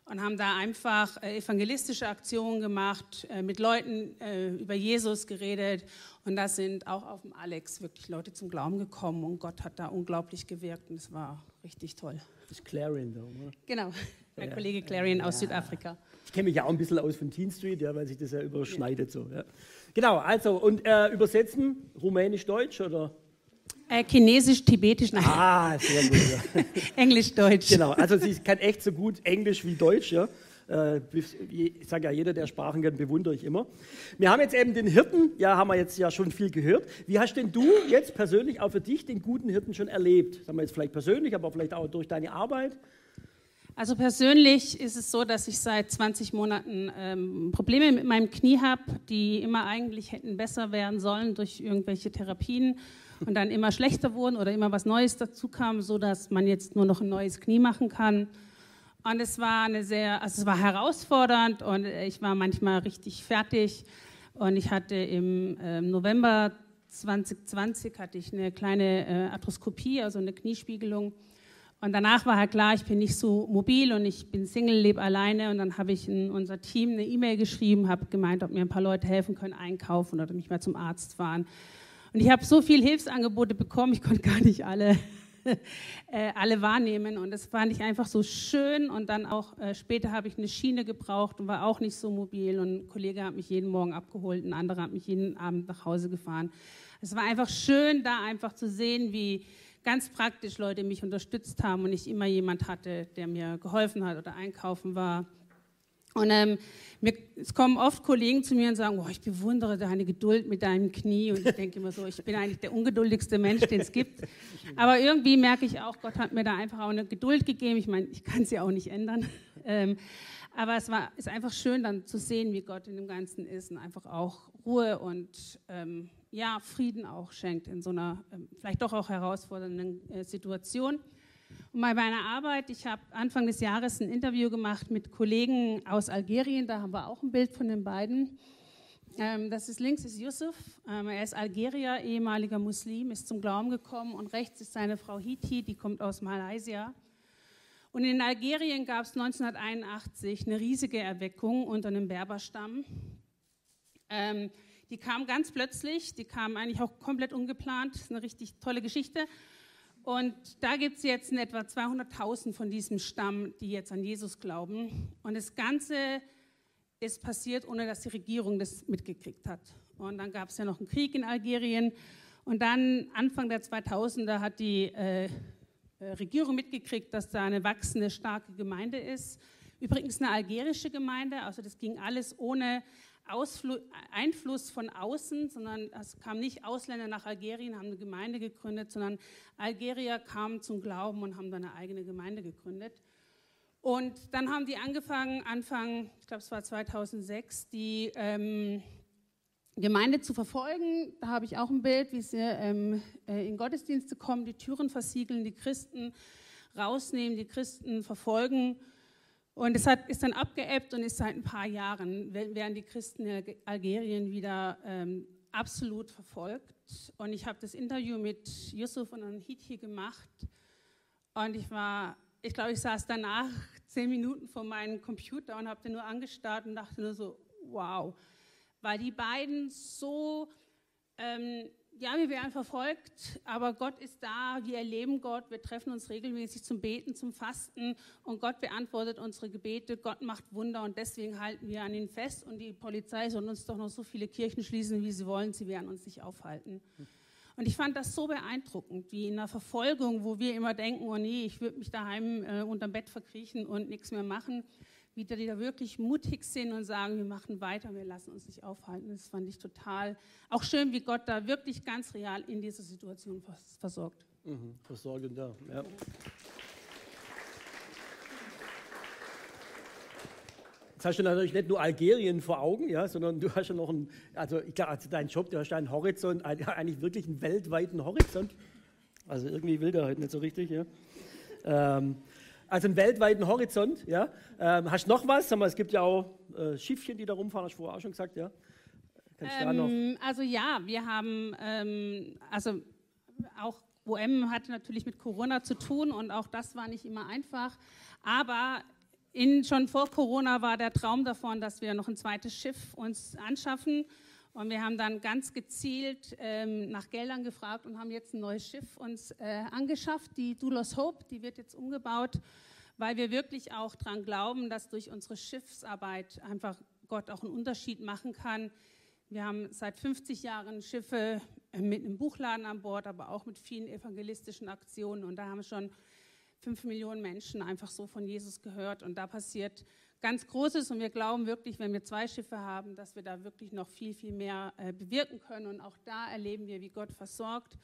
und haben da einfach äh, evangelistische Aktionen gemacht, äh, mit Leuten äh, über Jesus geredet. Und da sind auch auf dem Alex wirklich Leute zum Glauben gekommen und Gott hat da unglaublich gewirkt und es war richtig toll. Das ist Clarion da, oder? Genau, mein ja. Kollege Clarion aus ja. Südafrika. Ich kenne mich ja auch ein bisschen aus von Teen Street, ja, weil sich das ja überschneidet ja. so. Genau, also und äh, übersetzen, rumänisch-deutsch oder? Äh, Chinesisch, Tibetisch, nein. Ah, sehr gut. Ja. (laughs) Englisch, Deutsch. Genau, also sie kann echt so gut Englisch wie Deutsch, ja. Äh, ich sage ja, jeder, der Sprachen kann, bewundere ich immer. Wir haben jetzt eben den Hirten, ja, haben wir jetzt ja schon viel gehört. Wie hast denn du jetzt persönlich auch für dich den guten Hirten schon erlebt? Sagen wir jetzt vielleicht persönlich, aber vielleicht auch durch deine Arbeit? Also persönlich ist es so, dass ich seit 20 Monaten ähm, Probleme mit meinem Knie habe, die immer eigentlich hätten besser werden sollen durch irgendwelche Therapien und dann immer schlechter wurden oder immer was Neues dazu kam, sodass man jetzt nur noch ein neues Knie machen kann. Und es war eine sehr, also es war herausfordernd und ich war manchmal richtig fertig. Und ich hatte im äh, November 2020 hatte ich eine kleine äh, Arthroskopie, also eine Kniespiegelung. Und danach war halt klar, ich bin nicht so mobil und ich bin Single, lebe alleine. Und dann habe ich in unser Team eine E-Mail geschrieben, habe gemeint, ob mir ein paar Leute helfen können, einkaufen oder mich mal zum Arzt fahren. Und ich habe so viele Hilfsangebote bekommen, ich konnte (laughs) gar nicht alle, äh, alle wahrnehmen. Und das fand ich einfach so schön. Und dann auch äh, später habe ich eine Schiene gebraucht und war auch nicht so mobil. Und ein Kollege hat mich jeden Morgen abgeholt, ein anderer hat mich jeden Abend nach Hause gefahren. Es war einfach schön, da einfach zu sehen, wie ganz praktisch Leute mich unterstützt haben und ich immer jemand hatte, der mir geholfen hat oder einkaufen war. Und ähm, mir, es kommen oft Kollegen zu mir und sagen, oh, ich bewundere deine Geduld mit deinem Knie. Und ich denke immer so, ich bin eigentlich der ungeduldigste Mensch, den es gibt. Aber irgendwie merke ich auch, Gott hat mir da einfach auch eine Geduld gegeben. Ich meine, ich kann sie auch nicht ändern. (laughs) Ähm, aber es war, ist einfach schön dann zu sehen, wie Gott in dem Ganzen ist und einfach auch Ruhe und ähm, ja, Frieden auch schenkt in so einer ähm, vielleicht doch auch herausfordernden äh, Situation. Und bei meiner Arbeit, ich habe Anfang des Jahres ein Interview gemacht mit Kollegen aus Algerien, da haben wir auch ein Bild von den beiden. Ähm, das ist links ist Yusuf, ähm, er ist Algerier, ehemaliger Muslim, ist zum Glauben gekommen und rechts ist seine Frau Hiti, die kommt aus Malaysia. Und in Algerien gab es 1981 eine riesige Erweckung unter einem Berberstamm. Ähm, die kam ganz plötzlich, die kam eigentlich auch komplett ungeplant, das ist eine richtig tolle Geschichte. Und da gibt es jetzt in etwa 200.000 von diesem Stamm, die jetzt an Jesus glauben. Und das Ganze ist passiert, ohne dass die Regierung das mitgekriegt hat. Und dann gab es ja noch einen Krieg in Algerien. Und dann Anfang der 2000er hat die äh, Regierung mitgekriegt, dass da eine wachsende, starke Gemeinde ist. Übrigens eine algerische Gemeinde, also das ging alles ohne Ausfl Einfluss von außen, sondern es kamen nicht Ausländer nach Algerien, haben eine Gemeinde gegründet, sondern Algerier kamen zum Glauben und haben dann eine eigene Gemeinde gegründet. Und dann haben die angefangen, Anfang, ich glaube es war 2006, die ähm, Gemeinde zu verfolgen. Da habe ich auch ein Bild, wie sie ähm, äh, in Gottesdienste kommen, die Türen versiegeln, die Christen rausnehmen, die Christen verfolgen und es hat, ist dann abgeebbt und ist seit ein paar Jahren, werden die Christen in Algerien wieder ähm, absolut verfolgt. Und ich habe das Interview mit Yusuf und Anhiti gemacht. Und ich war, ich glaube, ich saß danach zehn Minuten vor meinem Computer und habe den nur angestarrt und dachte nur so, wow. Weil die beiden so ähm, ja, wir werden verfolgt, aber Gott ist da, wir erleben Gott, wir treffen uns regelmäßig zum Beten, zum Fasten und Gott beantwortet unsere Gebete, Gott macht Wunder und deswegen halten wir an ihn fest und die Polizei soll uns doch noch so viele Kirchen schließen, wie sie wollen, sie werden uns nicht aufhalten. Und ich fand das so beeindruckend, wie in einer Verfolgung, wo wir immer denken, oh nee, ich würde mich daheim äh, unterm Bett verkriechen und nichts mehr machen, wie die da wirklich mutig sind und sagen, wir machen weiter, wir lassen uns nicht aufhalten. Das fand ich total, auch schön, wie Gott da wirklich ganz real in dieser Situation versorgt. Mhm, versorgend da, ja. Jetzt hast du natürlich nicht nur Algerien vor Augen, ja, sondern du hast ja noch einen, also glaube, also dein Job, du hast einen Horizont, eigentlich wirklich einen weltweiten Horizont. Also irgendwie will der halt nicht so richtig, ja. Ähm, Also einen weltweiten Horizont, ja. Ähm, hast du noch was? Sag mal, es gibt ja auch äh, Schiffchen, die da rumfahren, hast du vorher auch schon gesagt, ja. Ähm, also ja, wir haben, ähm, also auch OM hatte natürlich mit Corona zu tun und auch das war nicht immer einfach. Aber in, schon vor Corona war der Traum davon, dass wir noch ein zweites Schiff uns anschaffen. Und wir haben dann ganz gezielt ähm, nach Geldern gefragt und haben jetzt ein neues Schiff uns äh, angeschafft, die Doulos Hope, die wird jetzt umgebaut, weil wir wirklich auch daran glauben, dass durch unsere Schiffsarbeit einfach Gott auch einen Unterschied machen kann. Wir haben seit 50 Jahren Schiffe äh, mit einem Buchladen an Bord, aber auch mit vielen evangelistischen Aktionen. Und da haben schon fünf Millionen Menschen einfach so von Jesus gehört. Und da passiert ganz Großes und wir glauben wirklich, wenn wir zwei Schiffe haben, dass wir da wirklich noch viel, viel mehr äh, bewirken können. Und auch da erleben wir, wie Gott versorgt.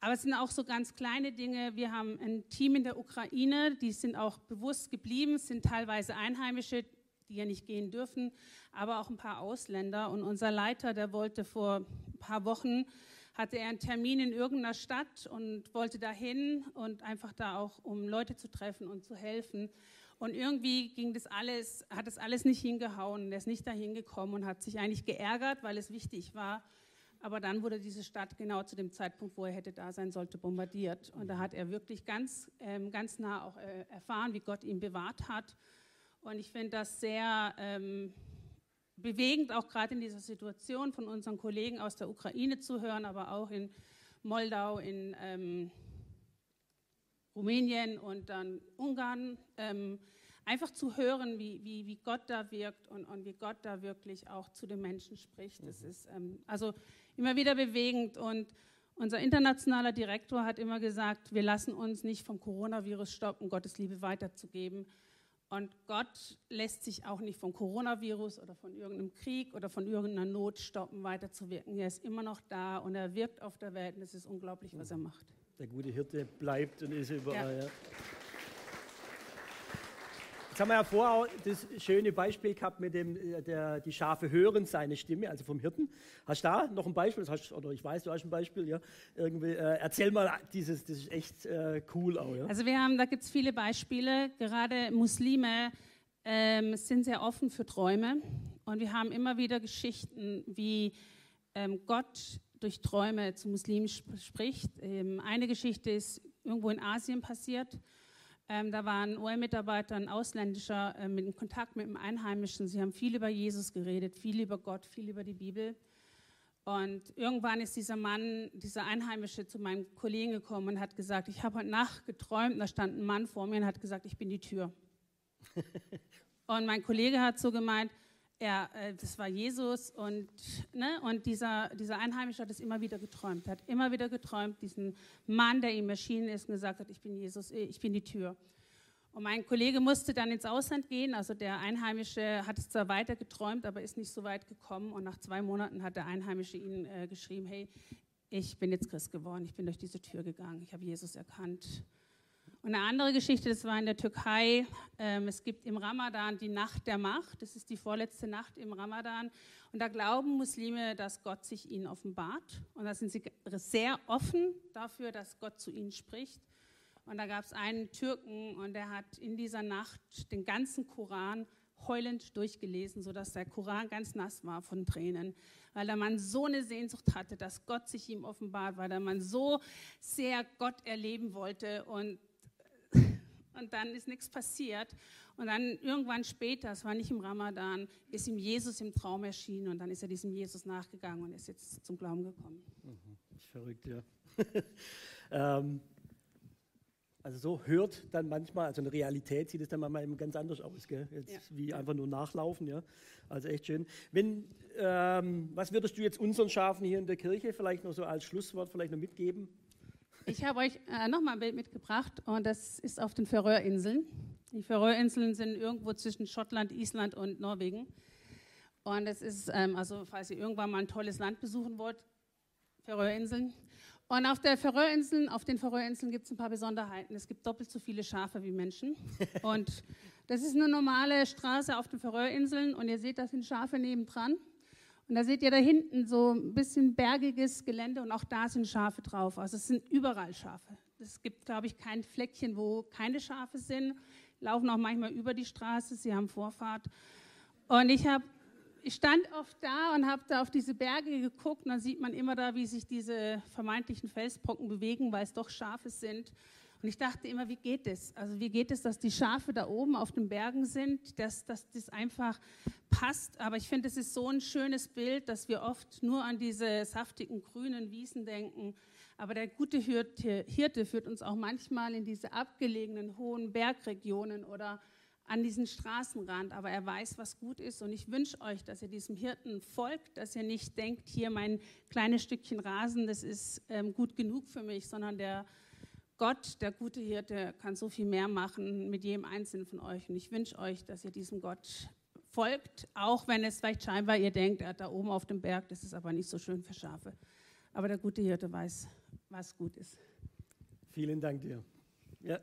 Aber es sind auch so ganz kleine Dinge. Wir haben ein Team in der Ukraine, die sind auch bewusst geblieben, sind teilweise Einheimische, die ja nicht gehen dürfen, aber auch ein paar Ausländer. Und unser Leiter, der wollte vor ein paar Wochen, hatte er einen Termin in irgendeiner Stadt und wollte dahin und einfach da auch, um Leute zu treffen und zu helfen. Und irgendwie ging das alles, hat das alles nicht hingehauen. Er ist nicht dahin gekommen und hat sich eigentlich geärgert, weil es wichtig war. Aber dann wurde diese Stadt genau zu dem Zeitpunkt, wo er hätte da sein sollte, bombardiert. Und da hat er wirklich ganz, ähm, ganz nah auch äh, erfahren, wie Gott ihn bewahrt hat. Und ich finde das sehr ähm, bewegend, auch gerade in dieser Situation von unseren Kollegen aus der Ukraine zu hören, aber auch in Moldau, in ähm, Rumänien und dann Ungarn, ähm, einfach zu hören, wie, wie, wie Gott da wirkt und, und, wie Gott da wirklich auch zu den Menschen spricht. Das mhm. ist ähm, also immer wieder bewegend und unser internationaler Direktor hat immer gesagt, wir lassen uns nicht vom Coronavirus stoppen, Gottes Liebe weiterzugeben. Und Gott lässt sich auch nicht vom Coronavirus oder von irgendeinem Krieg oder von irgendeiner Not stoppen, weiterzuwirken. Er ist immer noch da und er wirkt auf der Welt und es ist unglaublich, was er macht der gute Hirte bleibt und ist überall. Ja. Ja. Jetzt haben wir ja vorher das schöne Beispiel gehabt mit dem, äh, der, die Schafe hören seine Stimme, also vom Hirten. Hast du da noch ein Beispiel? Hast, oder ich weiß, du hast ein Beispiel, ja. Irgendwie, äh, erzähl mal dieses, das ist echt äh, cool auch, ja. Also wir haben, da gibt es viele Beispiele. Gerade Muslime ähm, sind sehr offen für Träume. Und wir haben immer wieder Geschichten, wie ähm, Gott durch Träume zu Muslimen spricht. Ähm, eine Geschichte ist irgendwo in Asien passiert. Ähm, da war ein OM-Mitarbeiter, ein ausländischer, äh, mit Kontakt mit einem Einheimischen. Sie haben viel über Jesus geredet, viel über Gott, viel über die Bibel. Und irgendwann ist dieser Mann, dieser Einheimische zu meinem Kollegen gekommen und hat gesagt, ich habe heute Nacht geträumt, da stand ein Mann vor mir und hat gesagt, ich bin die Tür. (laughs) und mein Kollege hat so gemeint, er, äh, das war Jesus und, ne, und dieser, dieser Einheimische hat es immer wieder geträumt. Er hat immer wieder geträumt, diesen Mann, der ihm erschienen ist und gesagt hat, ich bin Jesus, äh, ich bin die Tür. Und mein Kollege musste dann ins Ausland gehen, also der Einheimische hat es zwar weiter geträumt, aber ist nicht so weit gekommen und nach zwei Monaten hat der Einheimische ihn äh, geschrieben, hey, ich bin jetzt Christ geworden, ich bin durch diese Tür gegangen, ich habe Jesus erkannt und eine andere Geschichte, das war in der Türkei. Ähm, es gibt im Ramadan die Nacht der Macht. Das ist die vorletzte Nacht im Ramadan. Und da glauben Muslime, dass Gott sich ihnen offenbart. Und da sind sie sehr offen dafür, dass Gott zu ihnen spricht. Und da gab es einen Türken und der hat in dieser Nacht den ganzen Koran heulend durchgelesen, sodass der Koran ganz nass war von Tränen, weil der Mann so eine Sehnsucht hatte, dass Gott sich ihm offenbart, weil der Mann so sehr Gott erleben wollte und und dann ist nichts passiert. Und dann irgendwann später, es war nicht im Ramadan, ist ihm Jesus im Traum erschienen und dann ist er diesem Jesus nachgegangen und ist jetzt zum Glauben gekommen. Mhm. Verrückt, ja. (laughs) ähm, also so hört dann manchmal, also in der Realität sieht es dann manchmal eben ganz anders aus, gell? Jetzt ja. wie einfach nur nachlaufen, ja. Also echt schön. Wenn, ähm, was würdest du jetzt unseren Schafen hier in der Kirche vielleicht noch so als Schlusswort vielleicht noch mitgeben? Ich habe euch äh, nochmal ein Bild mitgebracht und das ist auf den Färöerinseln. Die Färöerinseln sind irgendwo zwischen Schottland, Island und Norwegen. Und es ist, ähm, also falls ihr irgendwann mal ein tolles Land besuchen wollt, Färöerinseln. Und auf, der Färöerinseln, auf den Färöerinseln gibt es ein paar Besonderheiten. Es gibt doppelt so viele Schafe wie Menschen. (laughs) Und das ist eine normale Straße auf den Färöerinseln und ihr seht, da sind Schafe nebendran. Und da seht ihr da hinten so ein bisschen bergiges Gelände und auch da sind Schafe drauf. Also es sind überall Schafe. Es gibt, glaube ich, kein Fleckchen, wo keine Schafe sind. Laufen auch manchmal über die Straße, sie haben Vorfahrt. Und ich habe ich stand oft da und habe da auf diese Berge geguckt und dann sieht man immer da, wie sich diese vermeintlichen Felsbrocken bewegen, weil es doch Schafe sind. Und ich dachte immer, wie geht es? Also wie geht es, dass die Schafe da oben auf den Bergen sind, dass, dass das einfach passt. Aber ich finde, es ist so ein schönes Bild, dass wir oft nur an diese saftigen grünen Wiesen denken. Aber der gute Hirte, Hirte führt uns auch manchmal in diese abgelegenen hohen Bergregionen oder an diesen Straßenrand, aber er weiß, was gut ist. Und ich wünsche euch, dass ihr diesem Hirten folgt, dass ihr nicht denkt, hier mein kleines Stückchen Rasen, das ist ähm, gut genug für mich, sondern der Gott, der gute Hirte, kann so viel mehr machen mit jedem Einzelnen von euch. Und ich wünsche euch, dass ihr diesem Gott folgt, auch wenn es vielleicht scheinbar ihr denkt, er hat da oben auf dem Berg, das ist aber nicht so schön für Schafe. Aber der gute Hirte weiß, was gut ist. Vielen Dank dir. Ja.